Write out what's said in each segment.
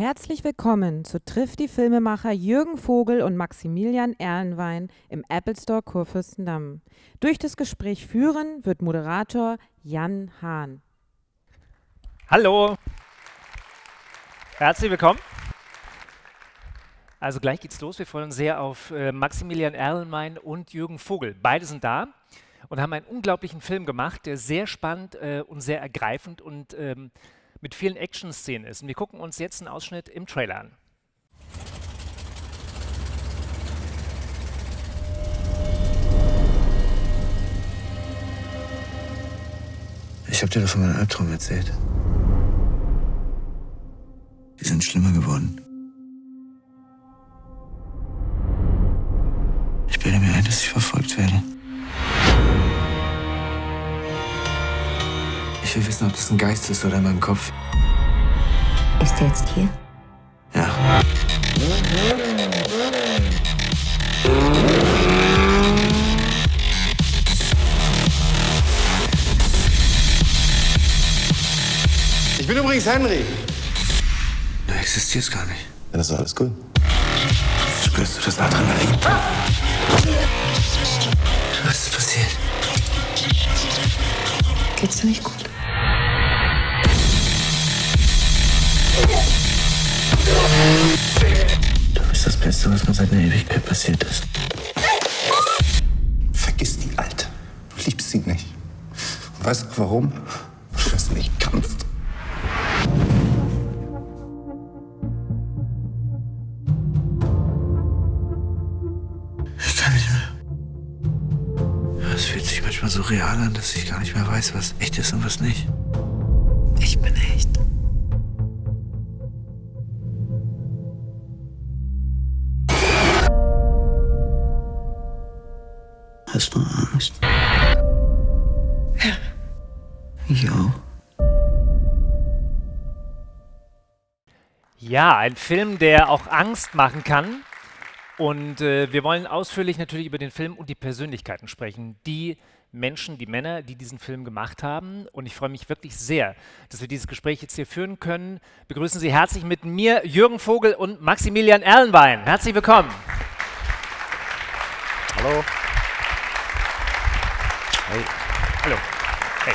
Herzlich willkommen zu Triff die Filmemacher Jürgen Vogel und Maximilian Erlenwein im Apple Store Kurfürstendamm. Durch das Gespräch führen wird Moderator Jan Hahn. Hallo. Herzlich willkommen. Also gleich geht's los. Wir freuen uns sehr auf äh, Maximilian Erlenmein und Jürgen Vogel. Beide sind da und haben einen unglaublichen Film gemacht, der sehr spannend äh, und sehr ergreifend und ähm, mit vielen Action-Szenen ist. Und wir gucken uns jetzt einen Ausschnitt im Trailer an. Ich habe dir doch von meinem Albtraum erzählt. Die sind schlimmer geworden. Ich bilde mir ein, dass ich verfolgt werde. Ich will wissen, ob das ein Geist ist oder in meinem Kopf. Ist er jetzt hier? Ja. Ich bin übrigens Henry. Du existierst gar nicht. Dann ist doch alles gut. Spürst du das Adrenalin? Was ist passiert? Geht's dir nicht gut? Beste, was mir seit einer Ewigkeit passiert ist. Vergiss die Alte. Du liebst sie nicht. Und weißt du warum? Weil du das nicht kannst. Ich kann nicht mehr. Es fühlt sich manchmal so real an, dass ich gar nicht mehr weiß, was echt ist und was nicht. Ja, ein Film, der auch Angst machen kann. Und äh, wir wollen ausführlich natürlich über den Film und die Persönlichkeiten sprechen. Die Menschen, die Männer, die diesen Film gemacht haben. Und ich freue mich wirklich sehr, dass wir dieses Gespräch jetzt hier führen können. Begrüßen Sie herzlich mit mir Jürgen Vogel und Maximilian Erlenwein. Herzlich willkommen. Hallo. Hallo. Hey.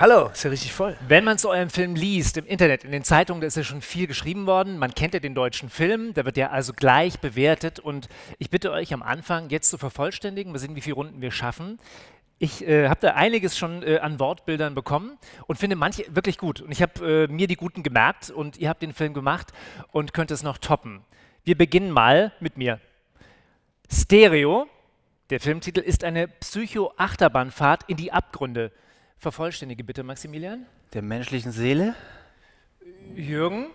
Hallo, ist ja richtig voll. Wenn man zu eurem Film liest, im Internet, in den Zeitungen, da ist ja schon viel geschrieben worden. Man kennt ja den deutschen Film, der wird ja also gleich bewertet. Und ich bitte euch am Anfang jetzt zu vervollständigen, wir sehen, wie viele Runden wir schaffen. Ich äh, habe da einiges schon äh, an Wortbildern bekommen und finde manche wirklich gut. Und ich habe äh, mir die guten gemerkt und ihr habt den Film gemacht und könnt es noch toppen. Wir beginnen mal mit mir. Stereo, der Filmtitel, ist eine Psycho-Achterbahnfahrt in die Abgründe. Vervollständige bitte, Maximilian. der menschlichen Seele. Jürgen,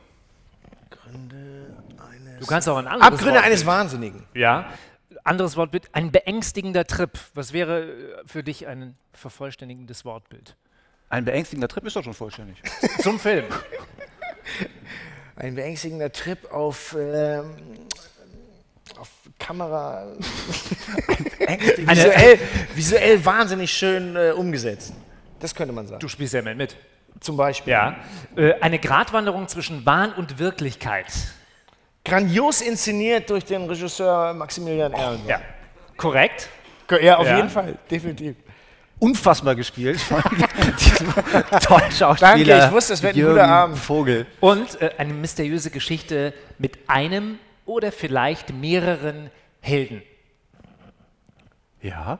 Gründe eines. du kannst auch ein anderes Abgründe Wort eines bitte. Wahnsinnigen. Ja. Anderes Wort bitte. Ein beängstigender Trip. Was wäre äh, für dich ein vervollständigendes Wortbild? Ein beängstigender Trip ist doch schon vollständig. Zum Film. Ein beängstigender Trip auf, ähm, auf Kamera. visuell, visuell wahnsinnig schön äh, umgesetzt. Das könnte man sagen. Du spielst ja mal mit. Zum Beispiel. Ja. Äh, eine Gratwanderung zwischen Wahn und Wirklichkeit. Grandios inszeniert durch den Regisseur Maximilian Erlenwein. Ja. Korrekt. Ja, auf Ja. jeden Fall, definitiv. Unfassbar gespielt tollen Schauspieler. Danke, ich wusste, es wird ein Jürgen guter Abend. Vogel. Und äh, eine mysteriöse Geschichte mit einem oder vielleicht mehreren Helden. Ja.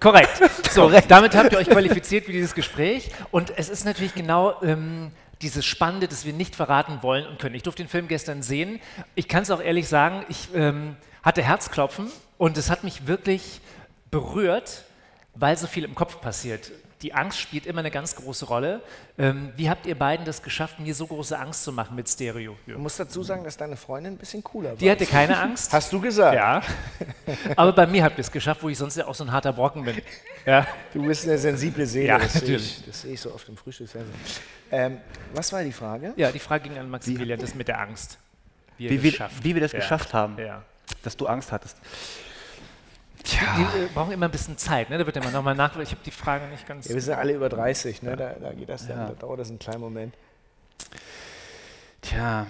Korrekt. So, damit habt ihr euch qualifiziert für dieses Gespräch. Und es ist natürlich genau ähm, dieses Spannende, das wir nicht verraten wollen und können. Ich durfte den Film gestern sehen. Ich kann es auch ehrlich sagen, ich ähm, hatte Herzklopfen und es hat mich wirklich berührt, weil so viel im Kopf passiert. Die Angst spielt immer eine ganz große Rolle. Ähm, wie habt ihr beiden das geschafft, mir so große Angst zu machen mit Stereo? Du musst dazu sagen, dass deine Freundin ein bisschen cooler war. Die hatte keine Angst. Hast du gesagt? Ja. Aber bei mir habt ihr es geschafft, wo ich sonst ja auch so ein harter Brocken bin. Ja. Du bist eine sensible Seele, Ja, das, sehe natürlich. ich, das sehe ich so oft im Frühstücksfernsehen. Ähm, was war die Frage? Ja, die Frage ging an Maximilian, das mit der Angst. Wie, das wir, wie wir das Ja. geschafft haben, Ja. dass du Angst hattest. Die äh, brauchen immer ein bisschen Zeit, ne? Da wird immer nochmal nach. Ich habe die Frage nicht ganz. Ja, wir sind alle über 30, ne? da, da geht das dann, da dauert das einen kleinen Moment. Tja,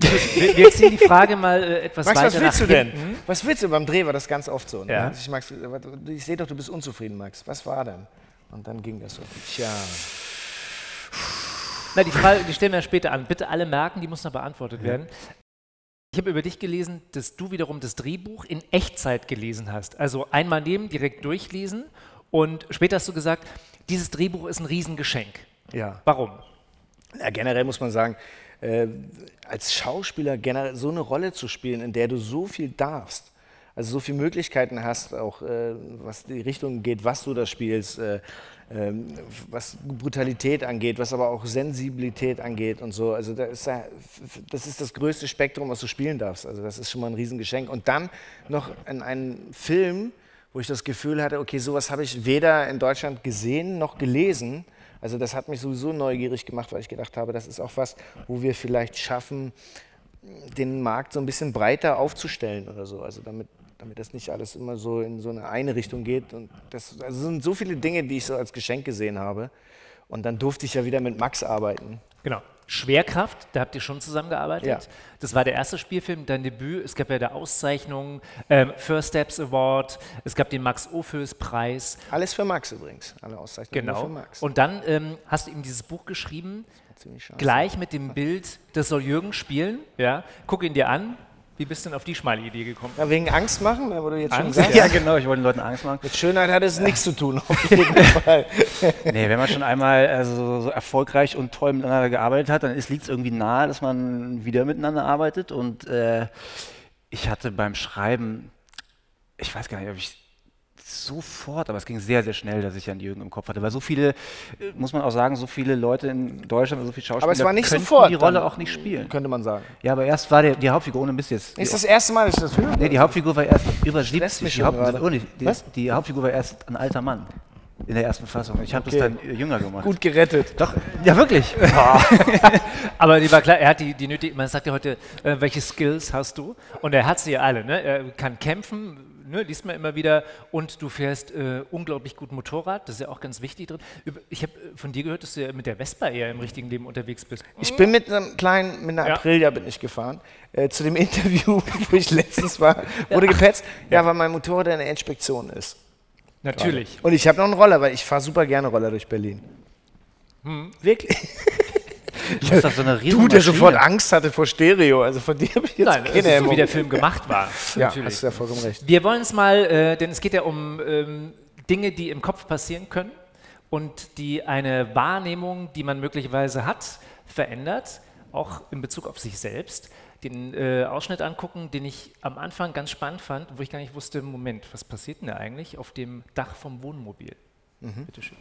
Wir, wir ziehen die Frage mal äh, etwas Max, weiter was willst du denn? hinten. Was willst du? Beim Dreh war das ganz oft so. Ne? Ja. Ich, Max, ich sehe doch, du bist unzufrieden, Max. Was war denn? Und dann ging das so. Tja. Na, die Frage, die stellen wir später an. Bitte alle merken, die muss noch beantwortet werden. Ich habe über dich gelesen, dass du wiederum das Drehbuch in Echtzeit gelesen hast. Also einmal nehmen, direkt durchlesen. Und später hast du gesagt, dieses Drehbuch ist ein Riesengeschenk. Ja. Warum? Ja, generell muss man sagen, äh, als Schauspieler generell so eine Rolle zu spielen, in der du so viel darfst, also so viele Möglichkeiten hast, auch äh, was die Richtung geht, was du da spielst, äh, was Brutalität angeht, was aber auch Sensibilität angeht und so. Also da ist ja, das ist das größte Spektrum, was du spielen darfst. Also das ist schon mal ein Riesengeschenk. Und dann noch in einen Film, wo ich das Gefühl hatte, okay, sowas habe ich weder in Deutschland gesehen noch gelesen. Also das hat mich sowieso neugierig gemacht, weil ich gedacht habe, das ist auch was, wo wir vielleicht schaffen, den Markt so ein bisschen breiter aufzustellen oder so. Also damit, damit das nicht alles immer so in so eine eine Richtung geht. Und das also es sind so viele Dinge, die ich so als Geschenk gesehen habe. Und dann durfte ich ja wieder mit Max arbeiten. Genau. Schwerkraft, da habt ihr schon zusammengearbeitet. Ja. Das war der erste Spielfilm, dein Debüt. Es gab ja da Auszeichnungen, ähm, First Steps Award, es gab den Max Ophüls Preis. Alles für Max übrigens. Alle Auszeichnungen Genau. für Max. Und dann ähm, hast du ihm dieses Buch geschrieben, Ziemlich schade. gleich mit dem Bild, das soll Jürgen spielen. Ja? Guck ihn dir an. Wie bist du denn auf die schmale Idee gekommen? Ja, wegen Angst machen, wo du jetzt schon Angst, sagst. ja genau, ich wollte den Leuten Angst machen. Mit Schönheit hat es nichts zu tun, auf jeden Fall. Nee, wenn man schon einmal also, so- so erfolgreich und toll miteinander gearbeitet hat, dann liegt es irgendwie nahe, dass man wieder miteinander arbeitet. Und äh, ich hatte beim Schreiben, ich weiß gar nicht, ob ich sofort, aber es ging sehr, sehr schnell, dass ich an Jürgen im Kopf hatte. Weil so viele, äh, muss man auch sagen, so viele Leute in Deutschland, so viele Schauspieler Aber es war nicht könnten sofort die Rolle auch nicht spielen. Könnte man sagen. Ja, aber erst war der, die Hauptfigur, ohne Mist jetzt. Ist das erste Mal, dass ich das höre? Nee, die Hauptfigur war erst über stresst 70. mich Die, Haupt, oh, die, Was? die Hauptfigur war erst ein alter Mann in der ersten Fassung. Ich habe Okay. das dann äh, jünger gemacht. Gut gerettet. Doch, ja wirklich. Aber die war klar, er hat die, die nötige, man sagt ja heute, äh, welche Skills hast du? Und er hat sie ja alle. Ne? Er kann kämpfen, ne? liest man immer wieder, und du fährst äh, unglaublich gut Motorrad, das ist ja auch ganz wichtig drin. Ich habe äh, von dir gehört, dass du ja mit der Vespa eher im richtigen Leben unterwegs bist. Ich bin mit einem kleinen, mit einer Ja. Aprilia bin ich gefahren. Äh, zu dem Interview, wo ich letztens war, wurde gepetzt. Ja, weil mein Motorrad in der Inspektion ist. Natürlich. Und ich habe noch einen Roller, weil ich fahre super gerne Roller durch Berlin. Wirklich? Das ist doch so eine riesen Du, der Maschine. sofort Angst hatte vor Stereo. Also von dir habe ich jetzt Nein, das keine ist so, wie der Film gemacht war. Ja, Natürlich. hast du ja vollkommen recht. Wir wollen es mal, äh, denn es geht ja um ähm, Dinge, die im Kopf passieren können und die eine Wahrnehmung, die man möglicherweise hat, verändert, auch in Bezug auf sich selbst. Den äh, Ausschnitt angucken, den ich am Anfang ganz spannend fand, wo ich gar nicht wusste, Moment, was passiert denn da eigentlich auf dem Dach vom Wohnmobil? Bitte schön.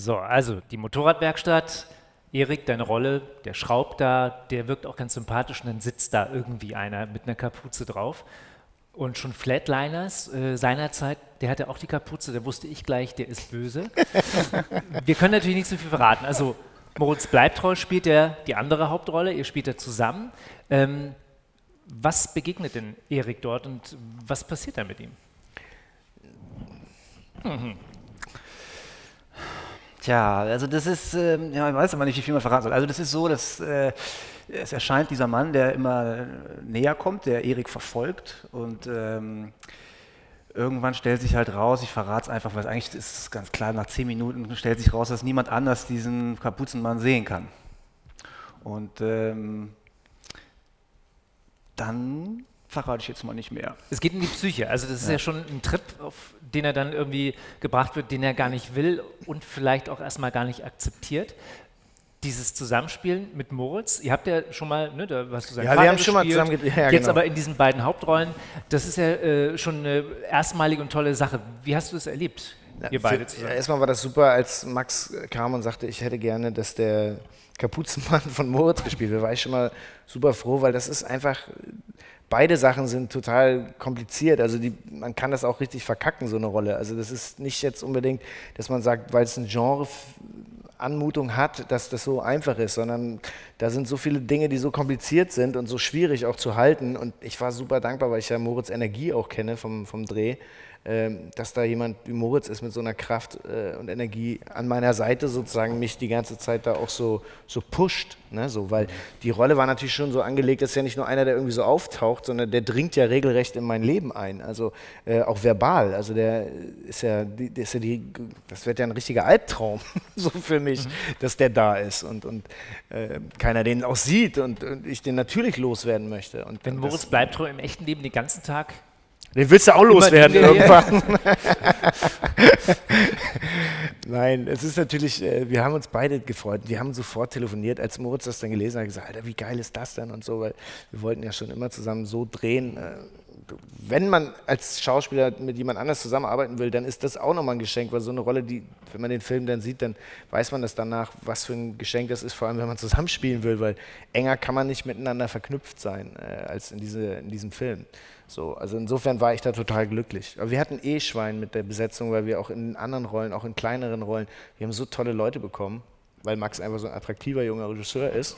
So, also die Motorradwerkstatt, Erik, deine Rolle, der schraubt da, der wirkt auch ganz sympathisch und dann sitzt da irgendwie einer mit einer Kapuze drauf. Und schon Flatliners äh, seinerzeit, der hatte auch die Kapuze, da wusste ich gleich, der ist böse. Wir können natürlich nicht so viel verraten. Also Moritz Bleibtreu spielt ja die andere Hauptrolle, ihr spielt ja zusammen. Ähm, was begegnet denn Erik dort und was passiert da mit ihm? Mhm. Tja, also das ist, äh, ja, ich weiß aber nicht, wie viel man verraten soll. Also das ist so, dass äh, es erscheint dieser Mann, der immer näher kommt, der Erik verfolgt und ähm, irgendwann stellt sich halt raus, ich verrate es einfach, weil eigentlich ist es ganz klar, nach zehn Minuten stellt sich raus, dass niemand anders diesen Kapuzenmann sehen kann. Und ähm, dann verrate ich jetzt mal nicht mehr. Es geht in die Psyche. Also das ist ja, ja schon ein Trip, auf den er dann irgendwie gebracht wird, den er gar nicht will und vielleicht auch erstmal gar nicht akzeptiert. Dieses Zusammenspielen mit Moritz, ihr habt ja schon mal, ne, da hast du seinen ja, Vater wir haben schon mal zusammen ja, jetzt genau. aber in diesen beiden Hauptrollen, das ist ja äh, schon eine erstmalige und tolle Sache. Wie hast du es erlebt, ja, ihr beide für, zusammen? Erstmal war das super, als Max kam und sagte, ich hätte gerne, dass der Kapuzenmann von Moritz gespielt wird, war ich schon mal super froh, weil das ist einfach, beide Sachen sind total kompliziert. Also die, man kann das auch richtig verkacken, so eine Rolle. Also das ist nicht jetzt unbedingt, dass man sagt, weil es ein Genre Anmutung hat, dass das so einfach ist, sondern da sind so viele Dinge, die so kompliziert sind und so schwierig auch zu halten. Und ich war super dankbar, weil ich ja Moritz Energie auch kenne vom, vom Dreh. Ähm, dass da jemand wie Moritz ist mit so einer Kraft äh, und Energie an meiner Seite sozusagen mich die ganze Zeit da auch so, so pusht. Ne? So, weil die Rolle war natürlich schon so angelegt, dass ja nicht nur einer, der irgendwie so auftaucht, sondern der dringt ja regelrecht in mein Leben ein. Also äh, auch verbal. Also der ist ja, der ist ja die, das wird ja ein richtiger Albtraum so für mich, mhm. dass der da ist und, und äh, keiner den auch sieht und, und, ich den natürlich loswerden möchte. Und Wenn Moritz bleibt im echten Leben den ganzen Tag den willst du auch loswerden irgendwann. Nein, es ist natürlich, äh, wir haben uns beide gefreut. Wir haben sofort telefoniert, als Moritz das dann gelesen hat, gesagt, Alter, wie geil ist das denn und so, weil wir wollten ja schon immer zusammen so drehen. Wenn man als Schauspieler mit jemand anders zusammenarbeiten will, dann ist das auch nochmal ein Geschenk, weil so eine Rolle, die, wenn man den Film dann sieht, dann weiß man das danach, was für ein Geschenk das ist, vor allem wenn man zusammenspielen will, weil enger kann man nicht miteinander verknüpft sein äh, als in, diese, in diesem Film. So, also insofern war ich da total glücklich. Aber wir hatten eh Schwein mit der Besetzung, weil wir auch in anderen Rollen, auch in kleineren Rollen, wir haben so tolle Leute bekommen, weil Max einfach so ein attraktiver junger Regisseur ist.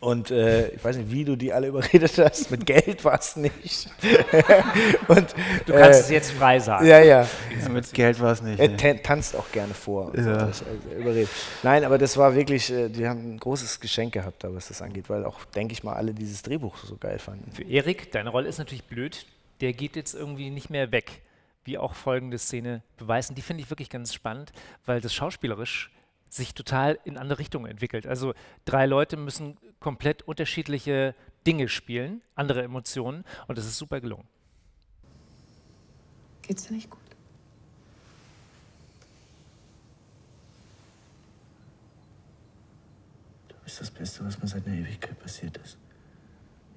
Und äh, ich weiß nicht, wie du die alle überredet hast. Mit Geld war es nicht. und, du kannst äh, es jetzt frei sagen. Ja, ja. mit Geld war es nicht. Er nee. tanzt auch gerne vor. Ja. Also, überredet. Nein, aber das war wirklich, äh, die haben ein großes Geschenk gehabt, was das angeht, weil auch, denke ich mal, alle dieses Drehbuch so geil fanden. Für Erik, deine Rolle ist natürlich blöd. Der geht jetzt irgendwie nicht mehr weg. Wie auch folgende Szene beweisen. Die finde ich wirklich ganz spannend, weil das schauspielerisch sich total in andere Richtungen entwickelt. Also drei Leute müssen komplett unterschiedliche Dinge spielen, andere Emotionen und das ist super gelungen. Geht's dir nicht gut? Du bist das Beste, was mir seit einer Ewigkeit passiert ist.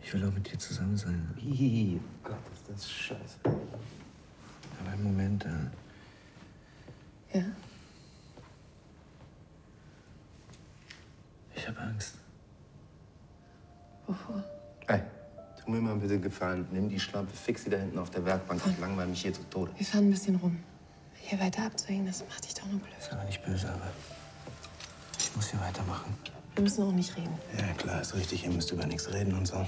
Ich will auch mit dir zusammen sein. Ih, Gott, ist das scheiße. Aber einen Moment, äh. Ja? Ich habe Angst. Wovor? Ey, tu mir mal bitte gefallen. Nimm die Schlampe, fix sie da hinten auf der Werkbank. Ich langweile mich hier zu Tode. Wir fahren ein bisschen rum. Hier weiter abzuhängen, das macht dich doch nur blöd. Ist aber nicht böse, aber ich muss hier weitermachen. Wir müssen auch nicht reden. Ja, klar, ist richtig. Ihr müsst über nichts reden und so.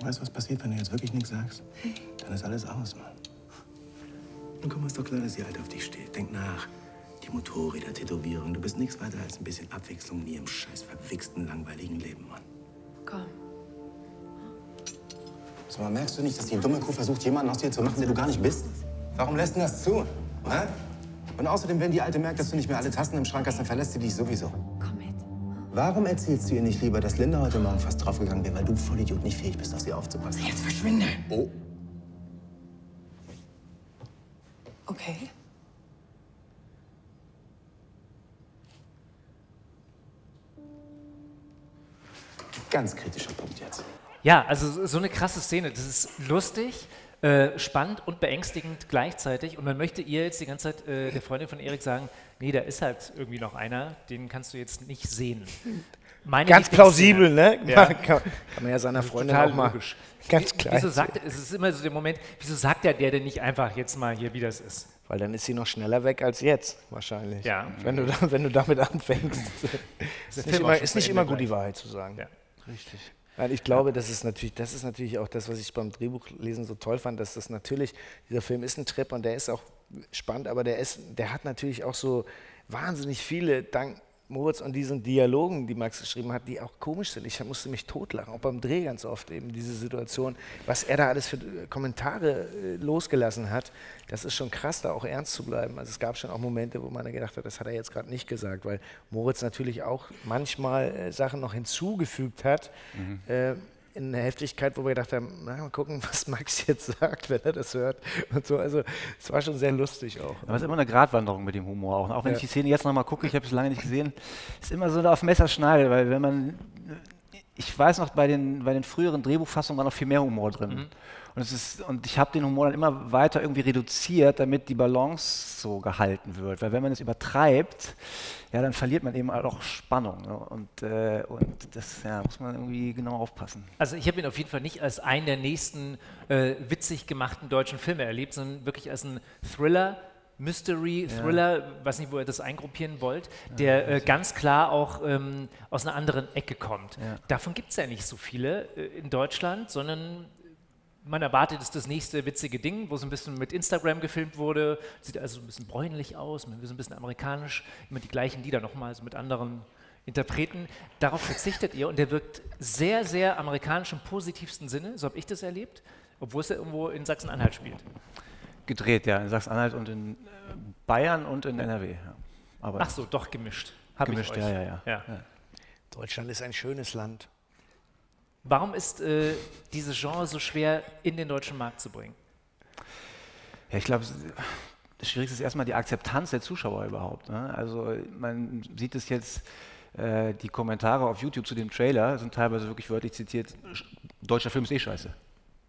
Weißt du, was passiert, wenn du jetzt wirklich nichts sagst? Hey. Dann ist alles aus, Mann. Und komm, ist doch klar, dass sie halt auf dich steht. Denk nach. Die Motorräder, Tätowierung. Du bist nichts weiter als ein bisschen Abwechslung in ihrem scheiß verwichsten, langweiligen Leben, Mann. Komm. Sag mal, merkst du nicht, dass die dumme Kuh versucht, jemanden aus dir zu machen, der du gar nicht bist? Warum lässt du das zu? Hä? Und außerdem, wenn die Alte merkt, dass du nicht mehr alle Tassen im Schrank hast, dann verlässt sie dich sowieso. Komm mit. Warum erzählst du ihr nicht lieber, dass Linda heute Morgen fast draufgegangen wäre, weil du Vollidiot nicht fähig bist, auf sie aufzupassen? Jetzt verschwinde. Oh. Ganz kritischer Punkt jetzt. Ja, also so eine krasse Szene. Das ist lustig, Äh, spannend und beängstigend gleichzeitig. Und man möchte ihr jetzt die ganze Zeit, äh, der Freundin von Erik, sagen, nee, da ist halt irgendwie noch einer, den kannst du jetzt nicht sehen. Meine Ganz plausibel, ne? Ja. Kann, man ja seiner Freundin Total auch mal logisch. ganz klar. Wieso sagt, es ist immer so der Moment, wieso sagt der, der denn nicht einfach jetzt mal hier, wie das ist? Weil dann ist sie noch schneller weg als jetzt, wahrscheinlich. Ja. Wenn du, da, wenn du damit anfängst. ist nicht Film auch immer, ist nicht immer gut, die. Wahrheit zu sagen. Ja. Richtig. Weil ich glaube, das ist natürlich, das ist natürlich auch das, was ich beim Drehbuchlesen so toll fand, dass das natürlich, dieser Film ist ein Trip und der ist auch spannend, aber der ist, der hat natürlich auch so wahnsinnig viele, dank Moritz und diesen Dialogen, die Max geschrieben hat, die auch komisch sind. Ich musste mich totlachen, auch beim Dreh ganz oft eben diese Situation, was er da alles für äh, Kommentare äh, losgelassen hat. Das ist schon krass, da auch ernst zu bleiben. Also es gab schon auch Momente, wo man gedacht hat, das hat er jetzt gerade nicht gesagt, weil Moritz natürlich auch manchmal äh, Sachen noch hinzugefügt hat. Äh, in einer Heftigkeit, wo wir gedacht haben, na, mal gucken, was Max jetzt sagt, wenn er das hört. Und so. Also es war schon sehr lustig auch. Aber es ist immer eine Gratwanderung mit dem Humor auch. Und auch wenn Ja. ich die Szene jetzt nochmal gucke, ich habe es lange nicht gesehen, ist immer so auf Messerschneide, weil wenn man, ich weiß noch, bei den, bei den früheren Drehbuchfassungen war noch viel mehr Humor drin. Und, es ist, und ich habe den Humor dann immer weiter irgendwie reduziert, damit die Balance so gehalten wird. Weil wenn man es übertreibt, ja, dann verliert man eben auch Spannung. Ne? Und, äh, und das ja, muss man irgendwie genau aufpassen. Also ich habe ihn auf jeden Fall nicht als einen der nächsten äh, witzig gemachten deutschen Filme erlebt, sondern wirklich als einen Thriller, Mystery, Thriller, weiß nicht, wo ihr das eingruppieren wollt, der äh, ganz klar auch ähm, aus einer anderen Ecke kommt. Ja. Davon gibt es ja nicht so viele äh, in Deutschland, sondern man erwartet, es ist das nächste witzige Ding, wo so ein bisschen mit Instagram gefilmt wurde. Sieht also ein bisschen bräunlich aus, man will so ein bisschen amerikanisch, immer die gleichen Lieder nochmal so mit anderen Interpreten. Darauf verzichtet ihr und der wirkt sehr, sehr amerikanisch im positivsten Sinne, so habe ich das erlebt, obwohl es ja irgendwo in Sachsen-Anhalt spielt. Gedreht, ja, in Sachsen-Anhalt und in äh, Bayern und in NRW. Ja. Aber Ach so, doch gemischt. Hab Gemischt, ich euch. ja, ja, ja. ja. Deutschland ist ein schönes Land. Warum ist äh, dieses Genre so schwer in den deutschen Markt zu bringen? Ja, ich glaube, das Schwierigste ist erstmal die Akzeptanz der Zuschauer überhaupt. Ne? Also man sieht es jetzt, äh, die Kommentare auf YouTube zu dem Trailer sind teilweise wirklich wörtlich zitiert, "Sch- deutscher Film ist eh scheiße.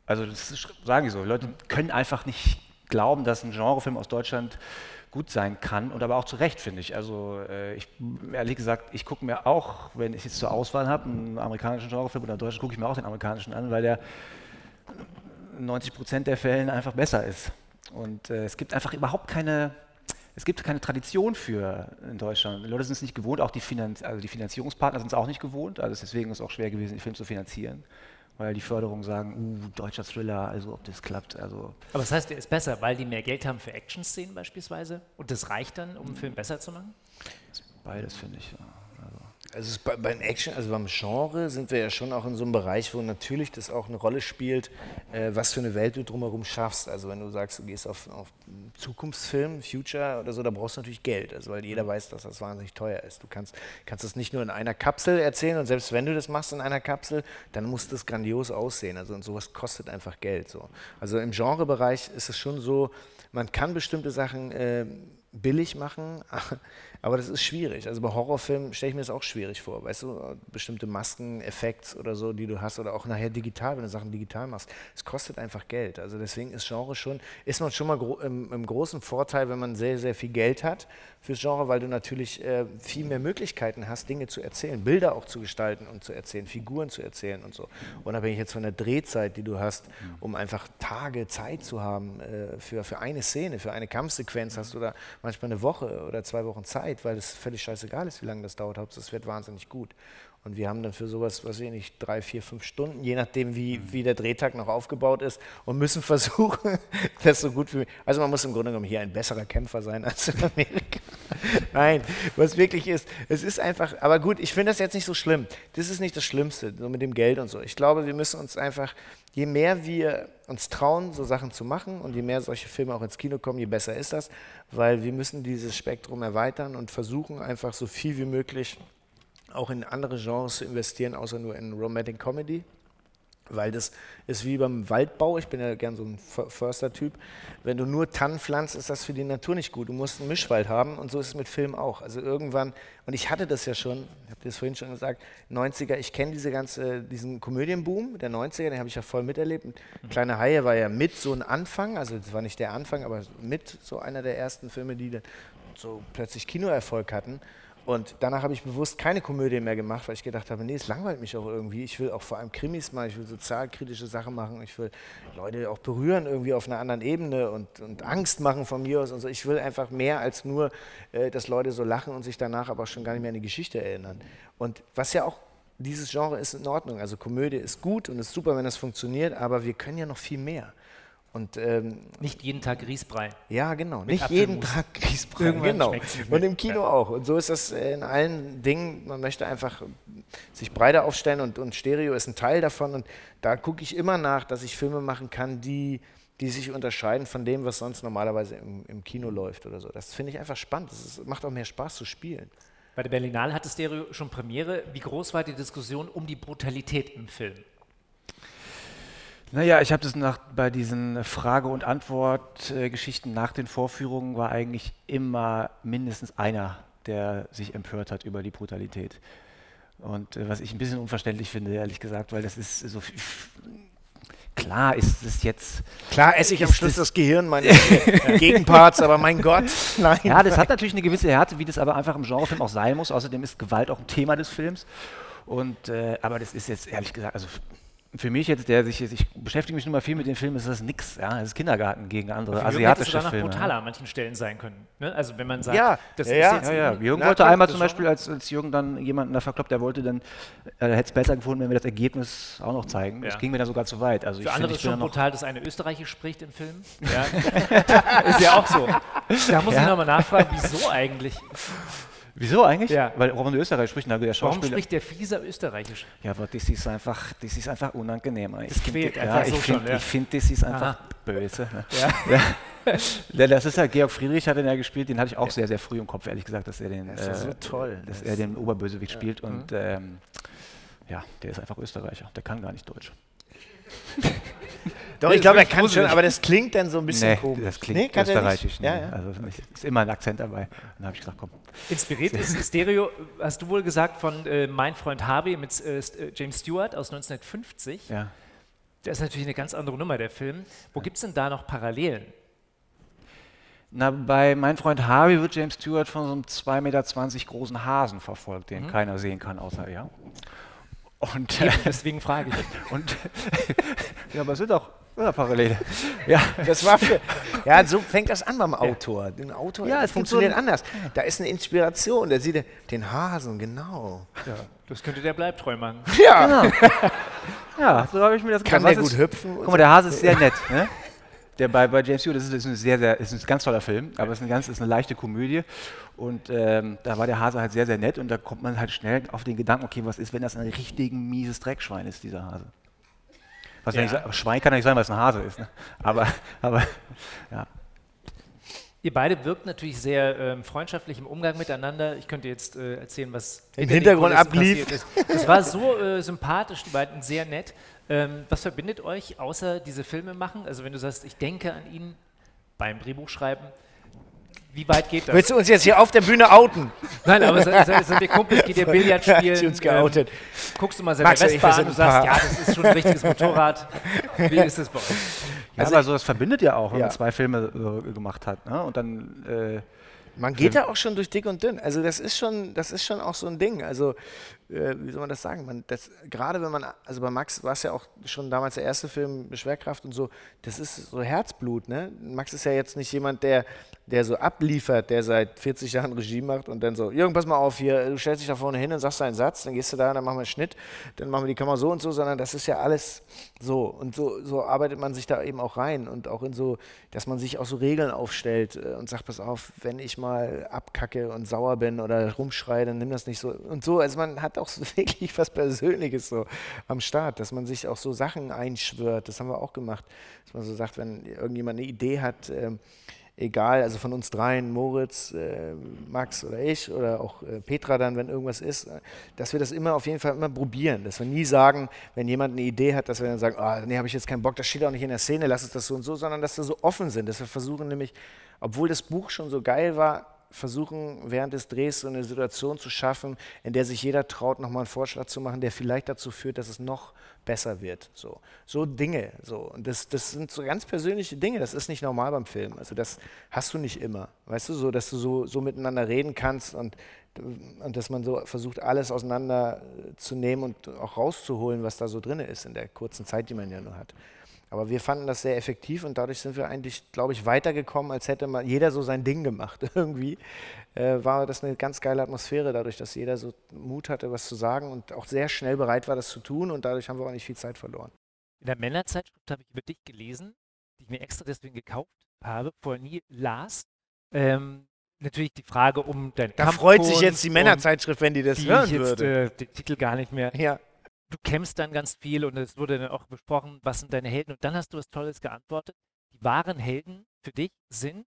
Also das ist, sagen die so, Leute können einfach nicht glauben, dass ein Genrefilm aus Deutschland gut sein kann und aber auch zu Recht, finde ich. Also äh, ich, ehrlich gesagt, ich gucke mir auch, wenn ich jetzt zur Auswahl habe, einen amerikanischen Genrefilm oder einen deutschen, gucke ich mir auch den amerikanischen an, weil der 90 Prozent der Fällen einfach besser ist. Und äh, es gibt einfach überhaupt keine, es gibt keine Tradition für in Deutschland. Die Leute sind es nicht gewohnt, auch die, Finanz also die Finanzierungspartner sind es auch nicht gewohnt. Also deswegen ist es auch schwer gewesen, den Film zu finanzieren, weil die Förderungen sagen, uh, deutscher Thriller, also ob das klappt. Also Aber das heißt, der ist besser, weil die mehr Geld haben für Action-Szenen beispielsweise und das reicht dann, um einen Film besser zu machen? beides finde ich. Ja. Also. Bei, beim Action, also beim Genre sind wir ja schon auch in so einem Bereich, wo natürlich das auch eine Rolle spielt, äh, was für eine Welt du drumherum schaffst. Also wenn du sagst, du gehst auf, auf Zukunftsfilm, Future oder so, da brauchst du natürlich Geld, also weil jeder weiß, dass das wahnsinnig teuer ist. Du kannst, kannst das nicht nur in einer Kapsel erzählen und selbst wenn du das machst in einer Kapsel, dann muss das grandios aussehen. Also und sowas kostet einfach Geld. So. Also im Genrebereich ist es schon so, man kann bestimmte Sachen äh, billig machen, aber das ist schwierig. Also bei Horrorfilmen stelle ich mir das auch schwierig vor. Weißt du, bestimmte Masken, Effekts oder so, die du hast oder auch nachher digital, wenn du Sachen digital machst, es kostet einfach Geld. Also deswegen ist Genre schon, ist man schon mal gro im, im großen Vorteil, wenn man sehr, sehr viel Geld hat fürs Genre, weil du natürlich äh, viel mehr Möglichkeiten hast, Dinge zu erzählen, Bilder auch zu gestalten und zu erzählen, Figuren zu erzählen und so. Unabhängig jetzt von der Drehzeit, die du hast, um einfach Tage Zeit zu haben äh, für, für eine Szene, für eine Kampfsequenz hast du da manchmal eine Woche oder zwei Wochen Zeit, weil es völlig scheißegal ist, wie lange das dauert. Hauptsache es wird wahnsinnig gut. Und wir haben dann für sowas, was weiß ich nicht, drei, vier, fünf Stunden, je nachdem, wie, wie der Drehtag noch aufgebaut ist, und müssen versuchen, das so gut wie möglich. Also man muss im Grunde genommen hier ein besserer Kämpfer sein als in Amerika. Nein, was wirklich ist, es ist einfach, aber gut, ich finde das jetzt nicht so schlimm. Das ist nicht das Schlimmste, so mit dem Geld und so. Ich glaube, wir müssen uns einfach, je mehr wir uns trauen, so Sachen zu machen und je mehr solche Filme auch ins Kino kommen, je besser ist das, weil wir müssen dieses Spektrum erweitern und versuchen einfach so viel wie möglich auch in andere Genres zu investieren, außer nur in Romantic Comedy. Weil das ist wie beim Waldbau, ich bin ja gern so ein För- Förster-Typ. Wenn du nur Tannen pflanzt, ist das für die Natur nicht gut. Du musst einen Mischwald haben und so ist es mit Film auch. Also irgendwann, und ich hatte das ja schon, ich habe das vorhin schon gesagt, 90er, ich kenne diese ganze, diesen Komödienboom der 90er, den habe ich ja voll miterlebt. Und Kleine Haie war ja mit so ein Anfang, also das war nicht der Anfang, aber mit so einer der ersten Filme, die dann so plötzlich Kinoerfolg hatten. Und danach habe ich bewusst keine Komödie mehr gemacht, weil ich gedacht habe, nee, es langweilt mich auch irgendwie. Ich will auch vor allem Krimis machen, ich will sozialkritische Sachen machen, ich will Leute auch berühren irgendwie auf einer anderen Ebene und, und Angst machen von mir aus und so. Ich will einfach mehr als nur, äh, dass Leute so lachen und sich danach aber schon gar nicht mehr an die Geschichte erinnern. Und was ja auch dieses Genre ist in Ordnung. Also Komödie ist gut und ist super, wenn das funktioniert, aber wir können ja noch viel mehr. Und ähm, Nicht jeden Tag Grießbrei. ja, genau. Mit Nicht jeden. Tag Grießbrei. Irgendwann Genau. Und im Kino auch. Und so ist das äh, in allen Dingen. Man möchte einfach sich breiter aufstellen und, und Stereo ist ein Teil davon. Und da gucke ich immer nach, dass ich Filme machen kann, die, die sich unterscheiden von dem, was sonst normalerweise im, im Kino läuft oder so. Das finde ich einfach spannend. Es ist- macht auch mehr Spaß zu spielen. Bei der Berlinale hatte Stereo schon Premiere. Wie groß war die Diskussion um die Brutalität im Film? Naja, ich habe das nach, bei diesen Frage- und Antwort-Geschichten nach den Vorführungen war eigentlich immer mindestens einer, der sich empört hat über die Brutalität. Und äh, was ich ein bisschen unverständlich finde, ehrlich gesagt, weil das ist so. Klar ist es jetzt. Klar esse ich am Schluss das- das Gehirn meines Gegenparts, aber mein Gott, nein. Ja, das hat natürlich eine gewisse Härte, wie das aber einfach im Genrefilm auch sein muss. Außerdem ist Gewalt auch ein Thema des Films. Und, äh, aber das ist jetzt ehrlich gesagt, also für mich jetzt, der sich, ich beschäftige mich nun mal viel mit den Filmen, ist das nix. Ja, das ist Kindergarten gegen andere Jürgen hätte es asiatische noch Filme. brutaler an manchen Stellen sein können. Ne? Also wenn man sagt, Ja, das ja, ist ja. jetzt Ja, ja. Jürgen wollte einmal das zum. Beispiel, als, als Jürgen dann jemanden da verkloppt, der wollte dann, äh, hätte es besser gefunden, wenn wir das Ergebnis auch noch zeigen. Das Ja. ging mir dann sogar zu weit. Also Für ich andere finde, ist ich bin schon brutal, dass eine Österreichisch spricht im Film. Ja. ist ja auch so. Da muss ich nochmal nachfragen, wieso eigentlich? Wieso eigentlich? Ja. Weil warum in Österreich spricht, na, der Warum Schauspieler. spricht der Fieser Österreichisch? Ja, aber das ist einfach, das ist einfach unangenehm. Ich Das find- quält ja, einfach ich so find- schon, ja. Ich finde, das ist einfach Aha. böse. Ne? Ja. Ja, das ist ja Georg Friedrich hat den ja gespielt, den hatte ich auch sehr, sehr früh im Kopf, ehrlich gesagt, dass er den, Das ist ja so äh, toll. dass Das- er den Oberbösewicht spielt Mhm. und ähm, ja, der ist einfach Österreicher, der kann gar nicht Deutsch. Doch, ich glaube, er kann schon, aber das klingt dann so ein bisschen Nee, komisch. das klingt Nee, er österreichisch. Ja, nee. ja. Also ist immer ein Akzent dabei. Dann habe ich gesagt, komm. Inspiriert ist Stereo, hast du wohl gesagt, von äh, Mein Freund Harvey mit äh, äh, James Stewart aus 1950. Ja. Das ist natürlich eine ganz andere Nummer, der Film. Wo gibt es denn da noch Parallelen? Na, bei Mein Freund Harvey wird James Stewart von so einem 2,20 Meter großen Hasen verfolgt, Mhm. den keiner sehen kann, außer er. Und, äh, Eben, deswegen frage ich. und ja, aber es sind auch ja, Parallele. Ja, Das war für. Ja, so fängt das an beim Autor. Den Autor Ja, es so funktioniert ein- anders. Da ist eine Inspiration. Der sieht den- den Hasen, genau. Das könnte der Bleibtreu machen. Ja, ja so habe ich mir das kann was der gut hüpfen? Guck mal, der Hase ist sehr nett. Ne? Der bei, bei James Stewart, das ist, ist ein sehr, sehr, ist ein ganz toller Film, aber es ist eine ganz, ist eine leichte Komödie. Und ähm, da war der Hase halt sehr, sehr nett und da kommt man halt schnell auf den Gedanken, okay, was ist, wenn das ein richtig mieses Dreckschwein ist, dieser Hase? Was ja. Ja. nicht, sa- Schwein kann ja nicht sein, weil es ein Hase ist. Ne? Aber, aber ja. Ihr beide wirkt natürlich sehr ähm, freundschaftlich im Umgang miteinander. Ich könnte jetzt äh, erzählen, was Im Hintergrund ablief. ist. Das war so äh, sympathisch, die beiden sehr nett. Ähm, was verbindet euch außer diese Filme machen? Also wenn du sagst, ich denke an ihn beim Drehbuchschreiben, wie weit geht das? Willst du uns jetzt hier auf der Bühne outen? Nein, aber sind wir Kumpels, geht ihr Billard Hat spielen? sie uns geoutet. Ähm, guckst du mal seine Max Vespa an und sagst, ja, das ist schon ein richtiges Motorrad. Wie ist das bei euch? Ja, aber so, das verbindet ja auch, wenn Ja. man zwei Filme äh, gemacht hat. Ne? Und dann, äh, Man geht da auch schon durch dick und dünn. Also das ist schon, das ist schon auch so ein Ding. Also äh, wie soll man das sagen? Man, das, gerade wenn man, also bei Max war es ja auch schon damals der erste Film, Schwerkraft und so, das ist so Herzblut. Ne? Max ist ja jetzt nicht jemand, der, der so abliefert, der seit 40 Jahren Regie macht und dann so, Jürgen, pass mal auf hier, du stellst dich da vorne hin und sagst deinen Satz, dann gehst du da, dann machen wir einen Schnitt, dann machen wir die Kamera so und so, sondern das ist ja alles so. Und so, so arbeitet man sich da eben auch rein und auch in so, dass man sich auch so Regeln aufstellt äh, und sagt, pass auf, wenn ich mal abkacke und sauer bin oder rumschreie, dann nimm das nicht so. Und so, also man hat auch wirklich was Persönliches so am Start, dass man sich auch so Sachen einschwört. Das haben wir auch gemacht, dass man so sagt, wenn irgendjemand eine Idee hat, ähm, egal, also von uns dreien, Moritz, äh, Max oder ich oder auch äh, Petra dann, wenn irgendwas ist, äh, dass wir das immer auf jeden Fall immer probieren, dass wir nie sagen, wenn jemand eine Idee hat, dass wir dann sagen, oh, nee, habe ich jetzt keinen Bock, das steht auch nicht in der Szene, lass es das so und so, sondern dass wir so offen sind, dass wir versuchen nämlich, obwohl das Buch schon so geil war, versuchen während des Drehs so eine Situation zu schaffen, in der sich jeder traut, nochmal einen Vorschlag zu machen, der vielleicht dazu führt, dass es noch besser wird. So, so Dinge. So. Und das, das sind so ganz persönliche Dinge. Das ist nicht normal beim Film. Also das hast du nicht immer. Weißt du, so, dass du so, so miteinander reden kannst und, und dass man so versucht, alles auseinanderzunehmen und auch rauszuholen, was da so drin ist in der kurzen Zeit, die man ja nur hat. Aber wir fanden das sehr effektiv und dadurch sind wir eigentlich, glaube ich, weitergekommen, als hätte man jeder so sein Ding gemacht. Irgendwie äh, war das eine ganz geile Atmosphäre, dadurch, dass jeder so Mut hatte, was zu sagen und auch sehr schnell bereit war, das zu tun und dadurch haben wir auch nicht viel Zeit verloren. In der Männerzeitschrift habe ich über dich gelesen, die ich mir extra deswegen gekauft habe, vorher nie las. Ähm, natürlich die Frage um dein Da freut sich jetzt die Männerzeitschrift, wenn die das die hören ich jetzt, würde. Äh, den Titel gar nicht mehr Ja. Du kämpfst dann ganz viel und es wurde dann auch besprochen, was sind deine Helden. Und dann hast du was Tolles geantwortet. Die wahren Helden für dich sind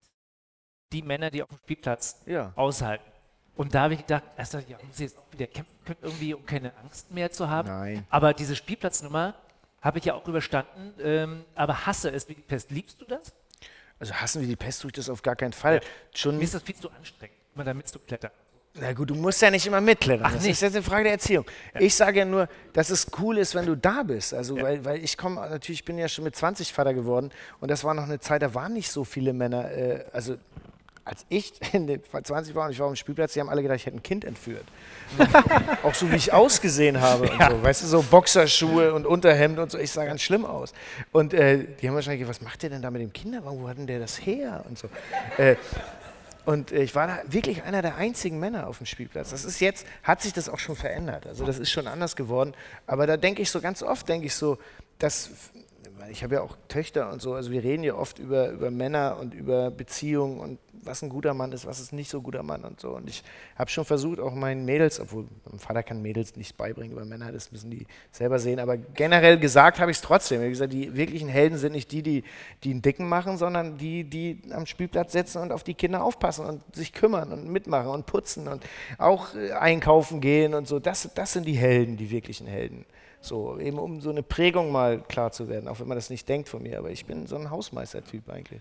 die Männer, die auf dem Spielplatz Ja. aushalten. Und da habe ich gedacht, ich, ja, muss ich jetzt auch wieder kämpfen können, irgendwie, um keine Angst mehr zu haben. Nein. Aber diese Spielplatznummer habe ich ja auch überstanden, ähm, aber hasse es wie die Pest. Liebst du das? Also hassen wir die Pest tue ich das auf gar keinen Fall. Schon Mir ist das viel zu anstrengend, immer damit zu klettern. Na gut, du musst ja nicht immer mitklettern. Ach, das nicht. ist jetzt eine Frage der Erziehung. Ich sage ja nur, dass es cool ist, wenn du da bist. Also, weil, weil ich komme, natürlich, ich bin ja schon mit 20 Vater geworden und das war noch eine Zeit, da waren nicht so viele Männer. Äh, also, als ich in den 20 war und ich war auf dem Spielplatz, die haben alle gedacht, ich hätte ein Kind entführt. Auch so, wie ich ausgesehen habe und so. Weißt du, so Boxerschuhe und Unterhemd und so. Ich sah ganz schlimm aus. Und äh, die haben wahrscheinlich gesagt, was macht der denn da mit dem Kinderwagen? Wo hat denn der das her? Und so. Äh, und äh, ich war wirklich einer der einzigen Männer auf dem Spielplatz. Das ist jetzt, hat sich das auch schon verändert. Also das ist schon anders geworden. Aber da denke ich so ganz oft, denke ich so, dass, ich habe ja auch Töchter und so, also wir reden ja oft über, über Männer und über Beziehungen und was ein guter Mann ist, was ist nicht so guter Mann und so. Und ich habe schon versucht, auch meinen Mädels, obwohl mein Vater kann Mädels nichts beibringen über Männer, das müssen die selber sehen, aber generell gesagt habe ich es trotzdem. Habe gesagt, die wirklichen Helden sind nicht die, die, die einen Dicken machen, sondern die, die am Spielplatz sitzen und auf die Kinder aufpassen und sich kümmern und mitmachen und putzen und auch äh, einkaufen gehen und so. Das, das sind die Helden, die wirklichen Helden. So, eben um so eine Prägung mal klar zu werden, auch wenn man das nicht denkt von mir, aber ich bin so ein Hausmeistertyp eigentlich.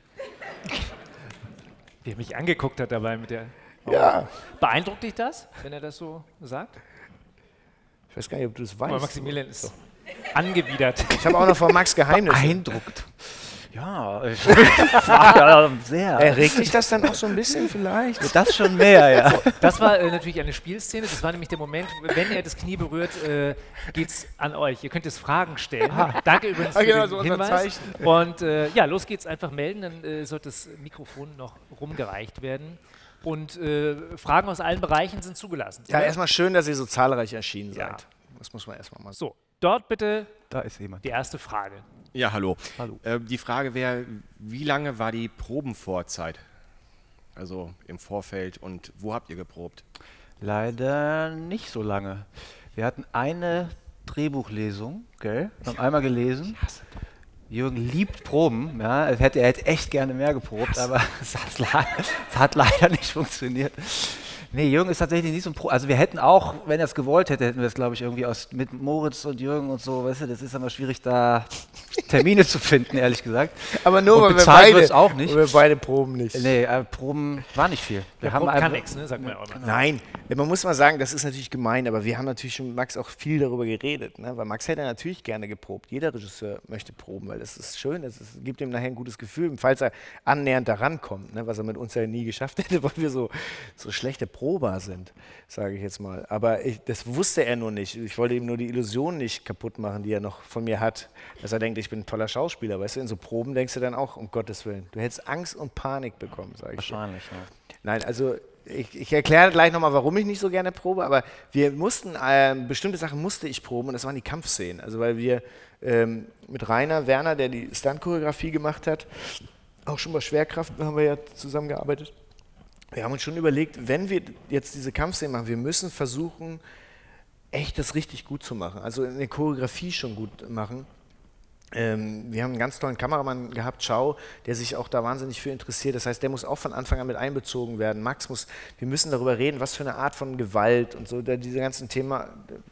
Wie er mich angeguckt hat dabei mit der. Ja. Beeindruckt dich das, wenn er das so sagt? Ich weiß gar nicht, ob du Aber weißt. Maximilian ist angewidert. Ich habe auch noch von Max Geheimnisse. Beeindruckt. Ja, ich war ja sehr. Erregt dich das dann auch so ein bisschen vielleicht? Das schon mehr, ja. Das war äh, natürlich eine Spielszene. Das war nämlich der Moment, wenn er das Knie berührt, äh, geht's an euch. Ihr könnt jetzt Fragen stellen. Danke übrigens Ah, für genau, den so unser Hinweis. Zeichen. Und äh, ja, los geht's. Einfach melden, dann äh, sollte das Mikrofon noch rumgereicht werden. Und äh, Fragen aus allen Bereichen sind zugelassen. Ja, erstmal schön, dass ihr so zahlreich erschienen Ja. seid. Das muss man erstmal mal so. So, dort bitte Da ist jemand. die erste Frage. Ja, hallo. Hallo. Äh, die Frage wäre, wie lange war die Probenvorzeit? Also im Vorfeld und wo habt ihr geprobt? Leider nicht so lange. Wir hatten eine Drehbuchlesung, gell? Wir haben einmal gelesen. Jürgen liebt Proben, ja. Er hätte, er hätte echt gerne mehr geprobt, aber es hat, es hat leider nicht funktioniert. Nee, Jürgen ist tatsächlich nicht so ein Pro. Also wir hätten auch, wenn er es gewollt hätte, hätten wir es, glaube ich, irgendwie aus, mit Moritz und Jürgen und so, weißt du, das ist aber schwierig, da Termine zu finden, ehrlich gesagt. Aber nur, Und weil wir beide, auch nicht. wir beide proben nicht. Nee, äh, Proben war nicht viel. Wir Der haben kann nichts, ne? Sagt man ja auch immer. Nein, man muss mal sagen, das ist natürlich gemein, aber wir haben natürlich schon mit Max auch viel darüber geredet. Ne? Weil Max hätte natürlich gerne geprobt. Jeder Regisseur möchte proben, weil das ist schön, das ist, gibt ihm nachher ein gutes Gefühl, falls er annähernd daran kommt, ne? was er mit uns ja nie geschafft hätte, weil wir so, so schlechte Prober sind, sage ich jetzt mal. Aber ich, das wusste er nur nicht. Ich wollte ihm nur die Illusion nicht kaputt machen, die er noch von mir hat, dass er denkt, ich bin ein toller Schauspieler. Weißt du, in so Proben denkst du dann auch, um Gottes Willen, du hättest Angst und Panik bekommen, sage ich. Wahrscheinlich, ja. Nein, also ich, ich erkläre gleich nochmal, warum ich nicht so gerne probe, aber wir mussten, ähm, bestimmte Sachen musste ich proben und das waren die Kampfszenen. Also weil wir ähm, mit Rainer Werner, der die Stunt-Choreografie gemacht hat, auch schon bei Schwerkraft haben wir ja zusammengearbeitet. Wir haben uns schon überlegt, wenn wir jetzt diese Kampfszenen machen, wir müssen versuchen, echt das richtig gut zu machen. Also eine Choreografie schon gut machen. ähm, wir haben einen ganz tollen Kameramann gehabt, Schau, der sich auch da wahnsinnig für interessiert. Das heißt, der muss auch von Anfang an mit einbezogen werden. Max muss, wir müssen darüber reden, was für eine Art von Gewalt und so, diese ganzen Themen,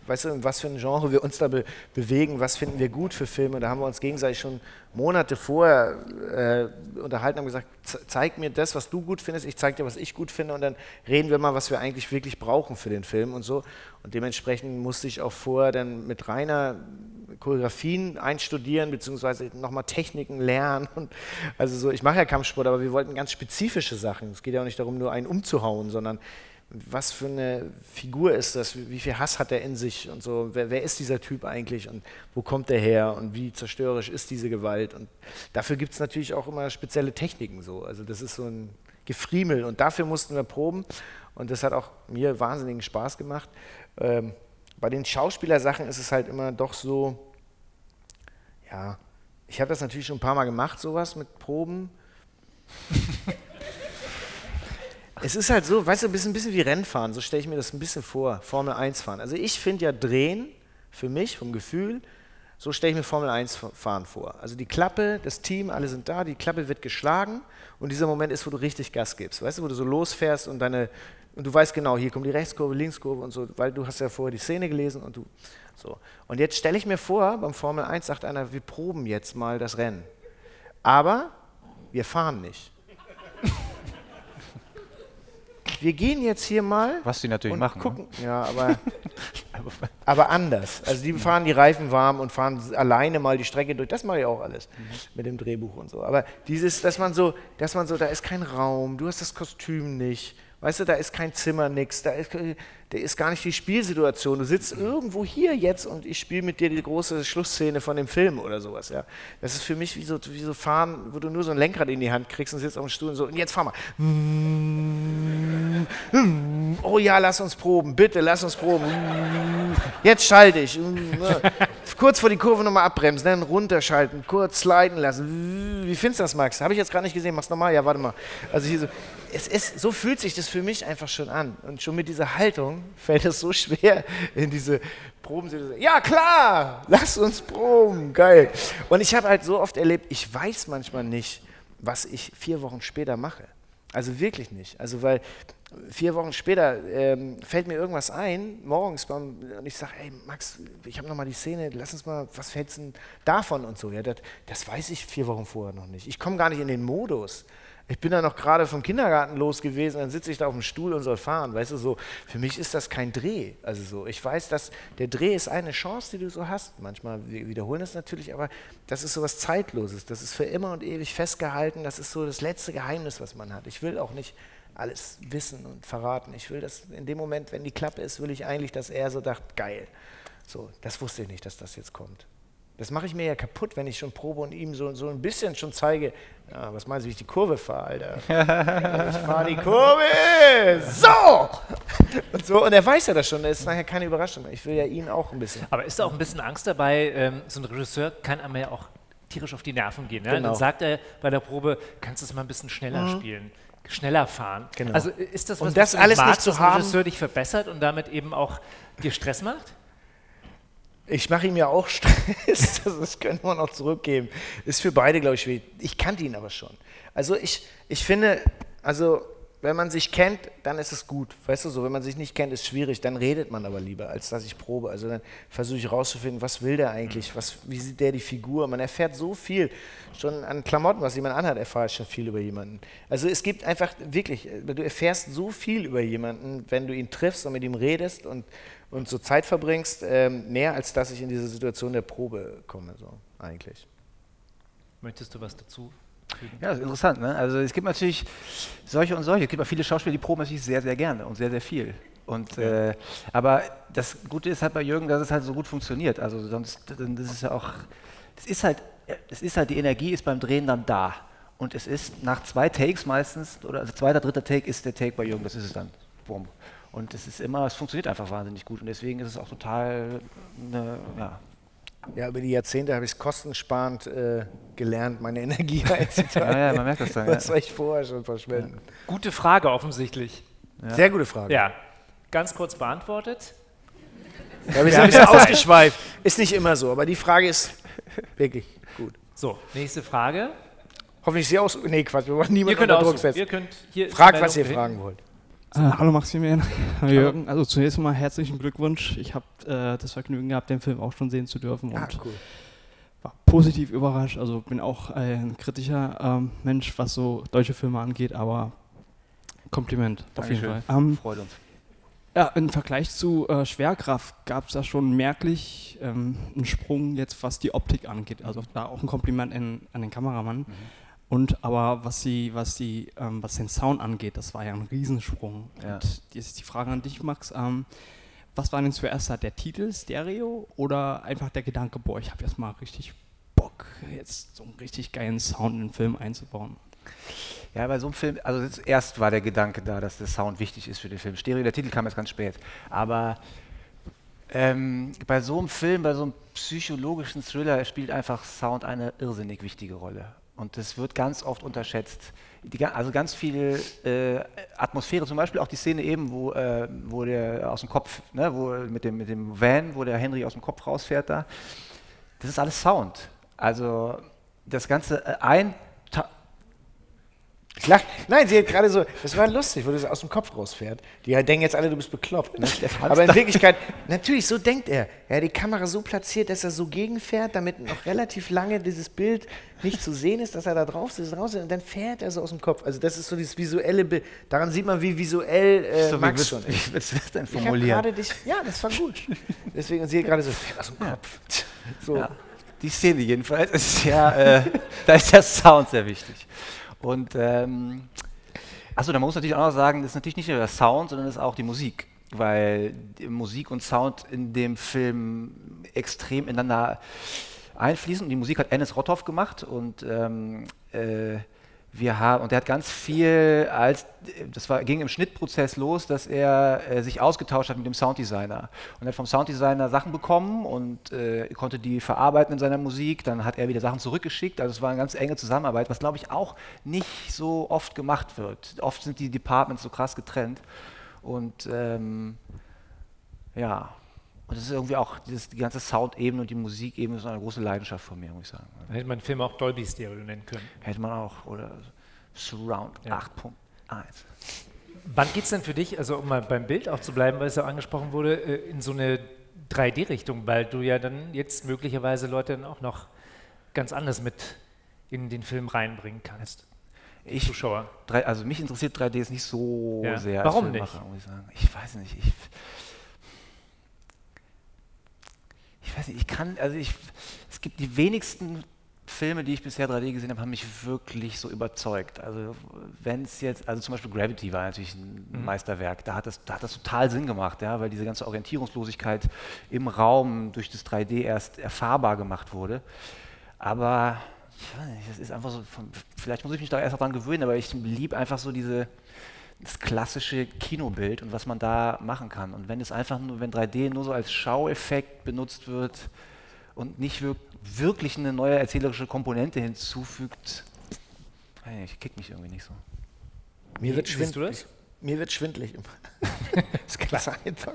weißt du, was für ein Genre wir uns da be bewegen, was finden wir gut für Filme. Da haben wir uns gegenseitig schon Monate vorher äh, unterhalten und gesagt, zeig mir das, was du gut findest, ich zeig dir, was ich gut finde und dann reden wir mal, was wir eigentlich wirklich brauchen für den Film und so. Und dementsprechend musste ich auch vorher dann mit Rainer Choreografien einstudieren, beziehungsweise nochmal Techniken lernen. Und also so, ich mache ja Kampfsport, aber wir wollten ganz spezifische Sachen. Es geht ja auch nicht darum, nur einen umzuhauen, sondern was für eine Figur ist das, wie viel Hass hat er in sich und so, wer, wer ist dieser Typ eigentlich und wo kommt er her und wie zerstörerisch ist diese Gewalt. Und dafür gibt es natürlich auch immer spezielle Techniken so. Also das ist so ein Gefriemel und dafür mussten wir proben und das hat auch mir wahnsinnigen Spaß gemacht. Ähm, bei den Schauspielersachen ist es halt immer doch so, ja, ich habe das natürlich schon ein paar Mal gemacht, sowas mit Proben. es ist halt so, weißt du, ein bisschen, wie Rennfahren, so stelle ich mir das ein bisschen vor, Formel 1 fahren. Also ich finde ja Drehen, für mich, vom Gefühl, so stelle ich mir Formel 1 fahren vor. Also die Klappe, das Team, alle sind da, die Klappe wird geschlagen und dieser Moment ist, wo du richtig Gas gibst. Weißt du, wo du so losfährst und deine und du weißt genau, hier kommt die Rechtskurve, Linkskurve und so, weil du hast ja vorher die Szene gelesen und du so. Und jetzt stelle ich mir vor, beim Formel 1 sagt einer, wir proben jetzt mal das Rennen. Aber wir fahren nicht. Wir gehen jetzt hier mal. Was die natürlich machen. Ne? Gucken. Ne? Ja, aber, aber anders. Also die fahren die Reifen warm und fahren alleine mal die Strecke durch. Das mache ich auch alles mhm. mit dem Drehbuch und so. Aber dieses, dass man so, dass man so, da ist kein Raum, du hast das Kostüm nicht Weißt du, da ist kein Zimmer, nix, da ist, da ist gar nicht die Spielsituation. Du sitzt irgendwo hier jetzt und ich spiele mit dir die große Schlussszene von dem Film oder sowas. Ja. Das ist für mich wie so, wie so Fahren, wo du nur so ein Lenkrad in die Hand kriegst und sitzt auf dem Stuhl und so, und jetzt fahr mal. Oh ja, lass uns proben, bitte, lass uns proben. Jetzt schalte ich. Kurz vor die Kurve nochmal abbremsen, dann runterschalten, kurz sliden lassen. Wie findest du das, Max? Habe ich jetzt gar nicht gesehen, mach's nochmal? Ja, warte mal. Also hier so, es ist, so fühlt sich das für mich einfach schon an. Und schon mit dieser Haltung fällt es so schwer in diese Probensituation. Ja, klar, lass uns proben, geil. Und ich habe halt so oft erlebt, ich weiß manchmal nicht, was ich vier Wochen später mache. Also wirklich nicht. Also weil vier Wochen später ähm, fällt mir irgendwas ein, morgens, beim, und ich sage, ey Max, ich habe nochmal die Szene, lass uns mal, was fällt denn davon und so. Ja, das, das weiß ich vier Wochen vorher noch nicht. Ich komme gar nicht in den Modus. Ich bin da noch gerade vom Kindergarten los gewesen, dann sitze ich da auf dem Stuhl und soll fahren. Weißt du, so, für mich ist das kein Dreh. Also so, ich weiß, dass der Dreh ist eine Chance, die du so hast. Manchmal wiederholen es natürlich, aber das ist so was Zeitloses. Das ist für immer und ewig festgehalten. Das ist so das letzte Geheimnis, was man hat. Ich will auch nicht alles wissen und verraten. Ich will das in dem Moment, wenn die Klappe ist, will ich eigentlich, dass er so dacht, geil. So, das wusste ich nicht, dass das jetzt kommt. Das mache ich mir ja kaputt, wenn ich schon probe und ihm so, so ein bisschen schon zeige, ja, was meinst du, wie ich die Kurve fahre, Alter? ich fahre die Kurve! So! Und, so! und er weiß ja das schon, das ist nachher keine Überraschung. Ich will ja ihn auch ein bisschen. Aber ist da auch ein bisschen Angst dabei, ähm, so ein Regisseur kann einem ja auch tierisch auf die Nerven gehen. Ne? Genau. Dann sagt er bei der Probe, kannst du es mal ein bisschen schneller mhm. spielen schneller fahren. Genau. Also ist das was, und das was alles magst, nicht zu haben, Regisseur dich verbessert und damit eben auch dir Stress macht? Ich mache ihm ja auch Stress, das können wir noch zurückgeben. Ist für beide, glaube ich, schwierig. Ich kannte ihn aber schon. Also ich, ich finde, also wenn man sich kennt, dann ist es gut. Weißt du so, wenn man sich nicht kennt, ist es schwierig, dann redet man aber lieber, als dass ich probe. Also dann versuche ich rauszufinden, was will der eigentlich, was, wie sieht der die Figur. Man erfährt so viel, schon an Klamotten, was jemand anhat, erfahre ich schon viel über jemanden. Also es gibt einfach wirklich, du erfährst so viel über jemanden, wenn du ihn triffst und mit ihm redest und, und so Zeit verbringst, ähm, mehr als dass ich in diese Situation der Probe komme, so eigentlich. Möchtest du was dazu ja, das ist interessant. Ne? Also es gibt natürlich solche und solche. Es gibt auch viele Schauspieler, die proben natürlich sehr, sehr gerne und sehr, sehr viel. Und, ja. äh, aber das Gute ist halt bei Jürgen, dass es halt so gut funktioniert. Also sonst, das ist ja auch, das ist halt, es ist halt, die Energie ist beim Drehen dann da. Und es ist nach zwei Takes meistens, oder also zweiter, dritter Take ist der Take bei Jürgen, das ist es dann. Boom. Und es ist immer, es funktioniert einfach wahnsinnig gut. Und deswegen ist es auch total eine, ja, ja, über die Jahrzehnte habe ich es kostensparend äh, gelernt, meine Energie einzuteilen. ja, ja, man merkt das dann. Was soll ich vorher schon verschwenden? Ja. Gute Frage offensichtlich. Ja. Sehr gute Frage. Ja, ganz kurz beantwortet. Ja, wir sind ein bisschen ausgeschweift. Ist nicht immer so, aber die Frage ist wirklich. Gut. So, nächste Frage. Hoffentlich sehr aus. Nee, Quatsch, wir wollen niemanden unter Druck setzen. Ihr könnt hier Fragt, was ihr fragen wollt. Äh, hallo Maximilian, hallo Jürgen. Also zunächst mal herzlichen Glückwunsch. Ich habe äh, das Vergnügen gehabt, den Film auch schon sehen zu dürfen und Ah, cool. war positiv überrascht. Also bin auch ein kritischer ähm, Mensch, was so deutsche Filme angeht, aber Kompliment auf jeden Dankeschön. Fall. Ähm, Freut uns. ja, im Vergleich zu äh, Schwerkraft gab es da schon merklich ähm, einen Sprung jetzt, was die Optik angeht. Also da auch ein Kompliment in, an den Kameramann. Und aber was die, was die, ähm, was den Sound angeht, das war ja ein Riesensprung. Ja. Und jetzt ist die Frage an dich, Max. Ähm, was war denn zuerst da, der Titel Stereo oder einfach der Gedanke, boah, ich habe jetzt mal richtig Bock, jetzt so einen richtig geilen Sound in den Film einzubauen? Ja, bei so einem Film, also erst war der Gedanke da, dass der Sound wichtig ist für den Film. Stereo, der Titel kam erst ganz spät. Aber ähm, bei so einem Film, bei so einem psychologischen Thriller spielt einfach Sound eine irrsinnig wichtige Rolle. Und das wird ganz oft unterschätzt. Die, also ganz viel äh, Atmosphäre, zum Beispiel auch die Szene eben, wo, äh, wo der aus dem Kopf, ne, wo mit dem, mit dem Van, wo der Henry aus dem Kopf rausfährt da, das ist alles Sound. Also das Ganze äh, ein lach. Nein, sie hat gerade so, das war lustig, wo das aus dem Kopf rausfährt. Die denken jetzt alle, du bist bekloppt. Ne? Aber in Wirklichkeit, natürlich, so denkt er. Er hat die Kamera so platziert, dass er so gegenfährt, damit noch relativ lange dieses Bild nicht zu sehen ist, dass er da drauf ist, raus ist und dann fährt er so aus dem Kopf. Also das ist so dieses visuelle Bild. Daran sieht man, wie visuell äh, so, Max schon ist. wie willst du das denn Ich formulieren? gerade dich, ja, das war gut. Deswegen, und sie hat gerade so, fährt aus dem Kopf. So. Ja, die Szene jedenfalls ist ja, äh, da ist der Sound sehr wichtig. Und ähm, achso, da muss man natürlich auch noch sagen, das ist natürlich nicht nur der Sound, sondern das ist auch die Musik. Weil die Musik und Sound in dem Film extrem ineinander einfließen. Und die Musik hat Ennis Rotthoff gemacht und ähm, äh, wir haben, und er hat ganz viel, als das war, ging im Schnittprozess los, dass er äh, sich ausgetauscht hat mit dem Sounddesigner. Und er hat vom Sounddesigner Sachen bekommen und äh, konnte die verarbeiten in seiner Musik. Dann hat er wieder Sachen zurückgeschickt. Also es war eine ganz enge Zusammenarbeit, was glaube ich auch nicht so oft gemacht wird. Oft sind die Departments so krass getrennt. Und ähm, ja, und das ist irgendwie auch dieses, die ganze Soundebene und die Musikebene ist eine große Leidenschaft von mir, muss ich sagen. Dann hätte man den Film auch Dolby Stereo nennen können. Hätte man auch. Oder Surround Ja. 8.1. Wann geht es denn für dich, also um mal beim Bild auch zu bleiben, weil es ja angesprochen wurde, äh, in so eine 3D-Richtung, weil du ja dann jetzt möglicherweise Leute dann auch noch ganz anders mit in den Film reinbringen kannst? Ich, Zuschauer. also mich interessiert 3D ist nicht so Ja. sehr. Warum nicht? Muss ich, sagen. ich weiß nicht. Ich, ich weiß nicht, ich kann, also ich, es gibt die wenigsten Filme, die ich bisher 3D gesehen habe, haben mich wirklich so überzeugt. Also wenn es jetzt, also zum Beispiel Gravity war natürlich ein Mhm. Meisterwerk, da hat, das, da hat das total Sinn gemacht, ja, weil diese ganze Orientierungslosigkeit im Raum durch das 3D erst erfahrbar gemacht wurde. Aber ich weiß nicht, das ist einfach so, vielleicht muss ich mich da erst daran gewöhnen, aber ich liebe einfach so diese, das klassische Kinobild und was man da machen kann. Und wenn es einfach nur, wenn 3D nur so als Schaueffekt benutzt wird und nicht wirk wirklich eine neue erzählerische Komponente hinzufügt, ich kickt mich irgendwie nicht so. Mir wird Siehst du schwindelig. das? Mir wird schwindelig. das ist ganz einfach.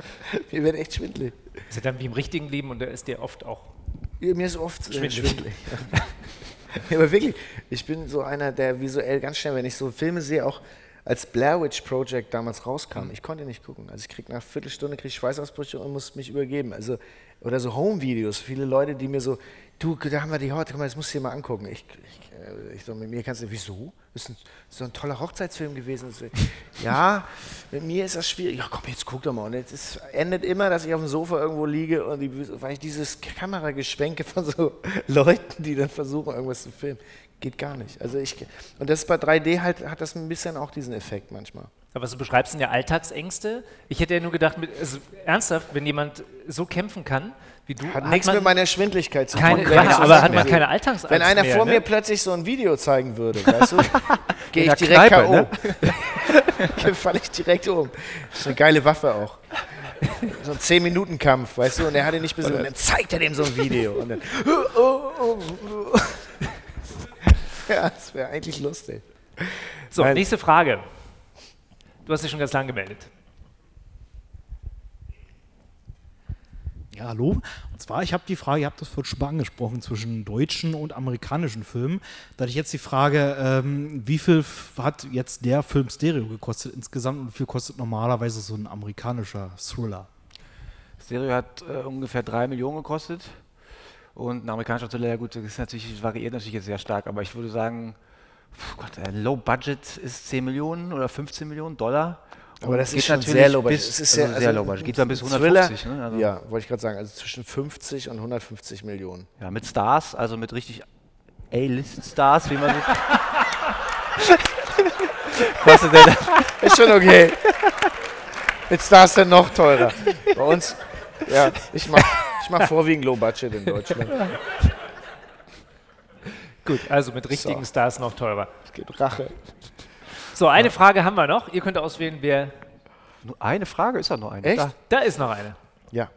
Mir wird echt schwindelig. Das ist ja dann wie im richtigen Leben und da ist dir oft auch Ja, Mir ist oft äh, Schwindelig. schwindelig. ja, aber wirklich, ich bin so einer, der visuell ganz schnell, wenn ich so Filme sehe, auch als Blair Witch Project damals rauskam, ich konnte nicht gucken. Also ich krieg nach einer Viertelstunde krieg ich Schweißausbrüche und muss mich übergeben. Also, oder so Home-Videos, viele Leute, die mir so, du, da haben wir die heute, guck mal, das musst du dir mal angucken. Ich, ich, äh, ich so, mit mir kannst du, wieso? Das ist ein, so ein toller Hochzeitsfilm gewesen. So, ja, mit mir ist das schwierig. Ja, komm, jetzt guck doch mal. Und ist, endet immer, dass ich auf dem Sofa irgendwo liege und die, weil ich dieses Kamerageschwenke von so Leuten, die dann versuchen, irgendwas zu filmen, geht gar nicht. Also ich, und das ist bei 3D halt, hat das ein bisschen auch diesen Effekt manchmal. Aber was du beschreibst, sind ja Alltagsängste. Ich hätte ja nur gedacht, mit, also ernsthaft, wenn jemand so kämpfen kann wie du, Hat nichts mit meiner Schwindligkeit zu tun. keine, aber hat man keine Alltangsangst Wenn einer mehr, vor ne? mir plötzlich so ein Video zeigen würde, weißt du, gehe ich direkt Kneipe, K.O. ne? falle ich direkt um. Das ist eine geile Waffe auch. So ein 10-Minuten-Kampf, weißt du, und er hat ihn nicht besiegt. Und dann zeigt er dem so ein Video. Und dann, ja, das wäre eigentlich lustig. So, Weil- nächste Frage. Du hast dich schon ganz lang gemeldet. Ja, hallo. Und zwar, ich habe die Frage, ihr habt das vorhin schon mal angesprochen, zwischen deutschen und amerikanischen Filmen. Da hatte ich jetzt die Frage, ähm, wie viel hat jetzt der Film Stereo gekostet insgesamt und wie viel kostet normalerweise so ein amerikanischer Thriller? Stereo hat äh, ungefähr 3 Millionen gekostet. Und ein amerikanischer ja gut, das ist natürlich, variiert natürlich jetzt sehr stark, aber ich würde sagen, Gott, Low Budget ist 10 Millionen oder 15 Millionen Dollar. Aber das ist schon sehr low budget. Es ist also sehr, sehr also low budget. Geht dann bis ein Thriller- 150. Ne? Also, Ja, wollte ich gerade sagen. Also zwischen 50 und 150 Millionen. ja, mit Stars, also mit richtig A-List-Stars, wie man so. Kostet der Ist schon okay. Jetzt da ist er noch teurer. Bei uns, ja, ich mach, ich mach vorwiegend Low Budget in Deutschland. Gut, also mit richtigen So. Stars noch teurer. Es gibt Rache. So, eine Frage haben wir noch. Ihr könnt auswählen, wer. Nur eine Frage ist ja nur eine. Echt? Da. Da ist noch eine. Ja.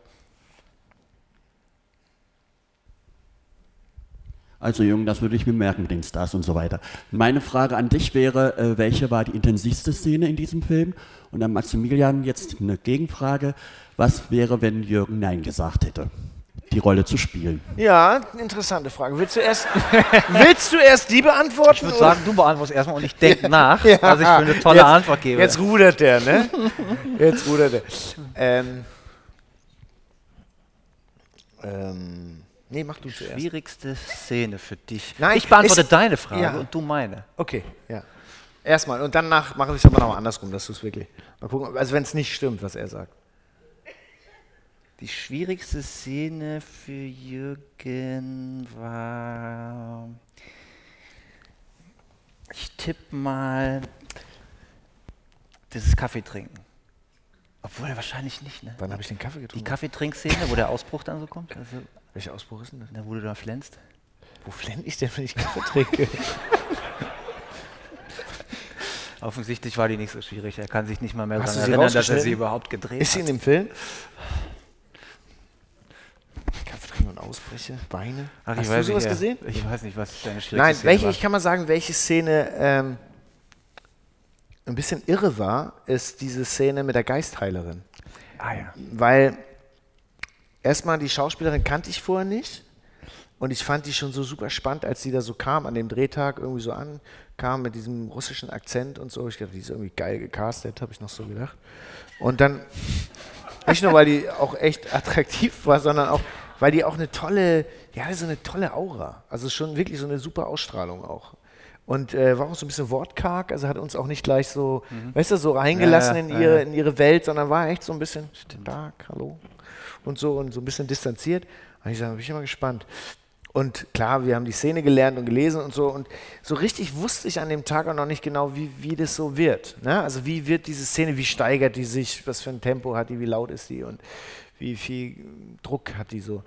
Also Jürgen, das würde ich mir merken mit den Stars und so weiter. Meine Frage an dich wäre, äh, welche war die intensivste Szene in diesem Film? Und an Maximilian jetzt eine Gegenfrage. Was wäre, wenn Jürgen Nein gesagt hätte, die Rolle zu spielen? Ja, interessante Frage. Willst du erst, willst du erst die beantworten? Ich würde sagen, du beantwortest erstmal und ich denke nach, Ja. was ich für eine tolle Jetzt- Antwort gebe. Jetzt rudert der, ne? Jetzt rudert der. Ähm, ähm, nee, mach du zuerst. Schwierigste Szene für dich. Nein, ich beantworte deine Frage ja. und du meine. Okay, ja. Erstmal und danach machen wir es aber noch mal andersrum, dass du es wirklich. Mal gucken, also wenn es nicht stimmt, was er sagt. Die schwierigste Szene für Jürgen war. Ich tippe mal. Dieses Kaffee trinken. Obwohl wahrscheinlich nicht, ne? Wann habe ich den Kaffee Die getrunken? Kaffeetrinkszene, wo der Ausbruch dann so kommt. Also, Welcher Ausbruch ist denn das? da wo du da flänzt. Wo flenne ich denn, wenn ich Kaffee trinke? Offensichtlich war die nicht so schwierig. Er kann sich nicht mal mehr Hast daran erinnern, dass er sie überhaupt gedreht ist sie in hat. dem Film? Kaffee trinken und Ausbrüche, Beine. Ach, Hast du sowas nicht, gesehen? Ich weiß nicht, was deine schwierigste Nein, Szene welche, war. ich kann mal sagen, welche Szene ähm, ein bisschen irre war, ist diese Szene mit der Geistheilerin. Ah ja. Weil erstmal die Schauspielerin kannte ich vorher nicht und ich fand die schon so super spannend, als sie da so kam, an dem Drehtag irgendwie so ankam mit diesem russischen Akzent und so. Ich dachte, die ist irgendwie geil gecastet, habe ich noch so gedacht. Und dann, nicht nur, weil die auch echt attraktiv war, sondern auch, weil die auch eine tolle, ja, so eine tolle Aura. Also schon wirklich so eine super Ausstrahlung auch. Und äh, war auch so ein bisschen wortkarg, also hat uns auch nicht gleich so, weißt du, so reingelassen Mhm. Ja, in, ihre, ja, in ihre Welt, sondern war echt so ein bisschen Tag, hallo und so und so ein bisschen distanziert. Und ich sage, bin ich immer gespannt. Und klar, wir haben die Szene gelernt und gelesen und so. Und so richtig wusste ich an dem Tag auch noch nicht genau, wie, wie das so wird. Ne? Also wie wird diese Szene, wie steigert die sich, was für ein Tempo hat die, wie laut ist die und wie viel Druck hat die so.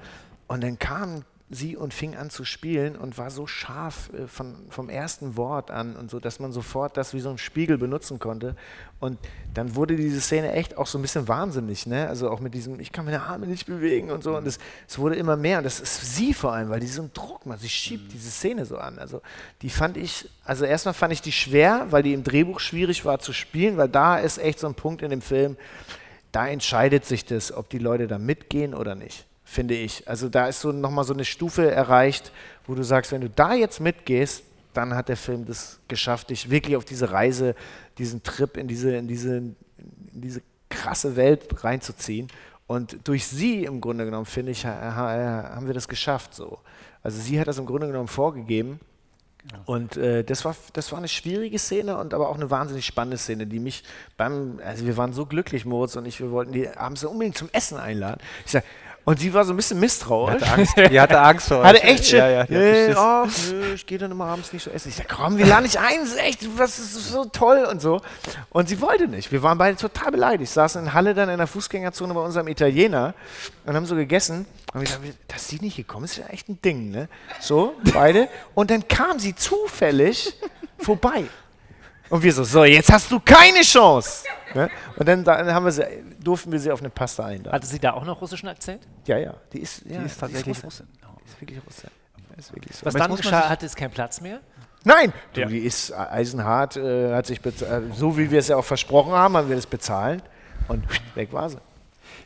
Und dann kam sie und fing an zu spielen und war so scharf äh, von, vom ersten Wort an und so, dass man sofort das wie so ein Spiegel benutzen konnte. Und dann wurde diese Szene echt auch so ein bisschen wahnsinnig, ne? Also auch mit diesem, ich kann meine Arme nicht bewegen und so. Und es, es wurde immer mehr. Und das ist sie vor allem, weil die so einen Druck macht. Sie schiebt diese Szene so an. Also die fand ich, also erstmal fand ich die schwer, weil die im Drehbuch schwierig war zu spielen, weil da ist echt so ein Punkt in dem Film, da entscheidet sich das, ob die Leute da mitgehen oder nicht, finde ich. Also da ist so nochmal so eine Stufe erreicht, wo du sagst, wenn du da jetzt mitgehst, dann hat der Film das geschafft, dich wirklich auf diese Reise, diesen Trip in diese, in diese, in diese krasse Welt reinzuziehen. Und durch sie im Grunde genommen, finde ich, ha- ha- haben wir das geschafft so. Also sie hat das im Grunde genommen vorgegeben. Und äh, das, war, das war eine schwierige Szene und aber auch eine wahnsinnig spannende Szene, die mich beim, also wir waren so glücklich, Moritz und ich, wir wollten die abends unbedingt zum Essen einladen. Ich sag, und sie war so ein bisschen misstrauisch. Die hatte Angst- die hatte Angst vor Hatte echt Schiss. Ja, ja, nee, nö, ich gehe dann immer abends nicht so essen. Ich sag, komm, wir laden dich ein, das ist echt, was ist so toll und so. Und sie wollte nicht. Wir waren beide total beleidigt. Saßen in Halle dann in der Fußgängerzone bei unserem Italiener und haben so gegessen. Und wir dachten, dass die nicht gekommen ist, ist ja echt ein Ding, ne? So, beide. Und dann kam sie zufällig vorbei. Und wir so, so, jetzt hast du keine Chance. Ne? Und dann, dann haben wir sie, durften wir sie auf eine Pasta einladen. Hatte sie da auch noch russischen Akzent? Ja, ja, die ist, ja, ist tatsächlich Russin. Die ist wirklich Russin. Die ist wirklich so. Was Aber dann geschah, hatte es keinen Platz mehr? Nein, du, Ja. die ist eisenhart, äh, hat sich äh, so wie wir es ja auch versprochen haben, haben wir das bezahlt und weg war sie.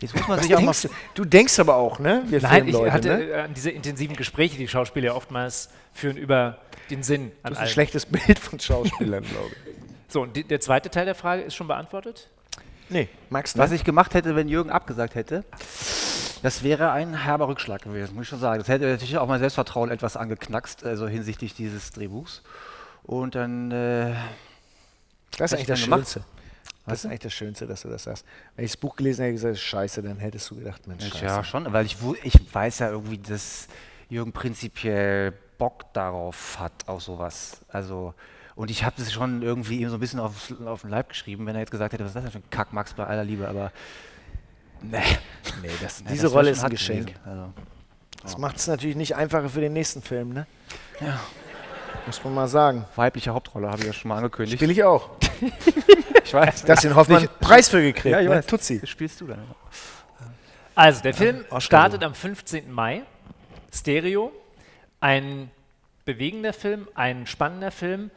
Jetzt muss man Was sich auch mal. du? denkst aber auch, ne? Wir Nein, ich Filmleute, hatte ne? äh, an diese intensiven Gespräche, die Schauspieler oftmals führen über den Sinn an hast ein allem. schlechtes Bild von Schauspielern, glaube ich. So, und die, der zweite Teil der Frage ist schon beantwortet? Nee, Max, Was ich gemacht hätte, wenn Jürgen abgesagt hätte, das wäre ein herber Rückschlag gewesen, muss ich schon sagen. Das hätte natürlich auch mein Selbstvertrauen etwas angeknackst, also hinsichtlich dieses Drehbuchs. Und dann. Äh, Das ist hätte eigentlich ich das gemacht. Schönste. Das ist eigentlich das Schönste, dass du das sagst. Wenn ich das Buch gelesen hätte, gesagt, scheiße, dann hättest du gedacht, Mensch, scheiße. Ja, schon, weil ich, ich weiß ja irgendwie, dass Jürgen prinzipiell Bock darauf hat, auf sowas. Also, und ich habe das schon irgendwie ihm so ein bisschen auf, auf den Leib geschrieben, wenn er jetzt gesagt hätte, was ist das denn für ein Kack, Max, bei aller Liebe, aber. Nee, Nee, das, diese das Rolle ist ein Geschenk. also. Das macht es natürlich nicht einfacher für den nächsten Film, ne? Ja. Muss man mal sagen. Weibliche Hauptrolle habe ich ja schon mal angekündigt. Spiele ich auch. ich weiß. Da hast du den Hoffmann Ich- einen Preis für gekriegt, Ja, ich ne? weiß. Tutsi. Das spielst du dann. Also, der Film startet am 15. Mai. Stereo. Ein bewegender Film, ein spannender Film.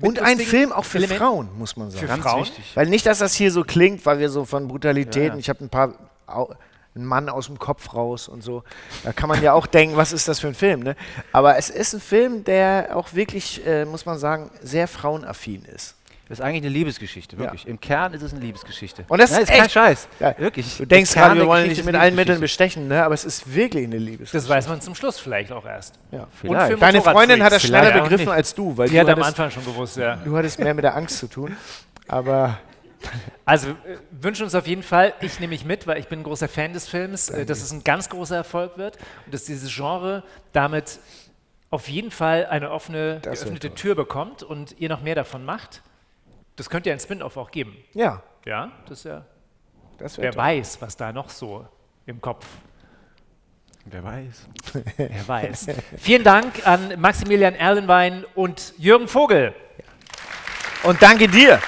Und ein Film auch für Elementen. Frauen, muss man sagen. Für Frauen? Weil nicht, dass das hier so klingt, weil wir so von Brutalitäten, Ja, ja. ich habe ein paar, einen Mann aus dem Kopf raus und so. Da kann man ja auch denken, was ist das für ein Film, ne? Aber es ist ein Film, der auch wirklich, äh, muss man sagen, sehr frauenaffin ist. Das ist eigentlich eine Liebesgeschichte, wirklich. Im Kern ist es eine Liebesgeschichte. Und das Nein, ist ist kein echt- Scheiß. Ja, Wirklich. Du denkst gerade, wir wollen nicht mit allen Mitteln bestechen, ne? aber es ist wirklich eine Liebesgeschichte. Das weiß man zum Schluss vielleicht auch erst. Ja. Vielleicht. Deine Freundin hat das schneller Vielleicht begriffen nicht. als du, weil Die du hat am hattest- Anfang schon gewusst, ja. Du hattest mehr mit der Angst zu tun. Aber Also äh, wünschen uns auf jeden Fall, ich nehme mich mit, weil ich bin ein großer Fan des Films, äh, dass es ein ganz großer Erfolg wird und dass dieses Genre damit auf jeden Fall eine offene, Das geöffnete. Tür bekommt und ihr noch mehr davon macht. Das könnte ja ein Spin-off auch geben. ja, Ja, das ist ja. das Wer toll. weiß, was da noch so im Kopf. Wer weiß. Wer weiß. Vielen Dank an Maximilian Erlenwein und Jürgen Vogel. Und danke dir.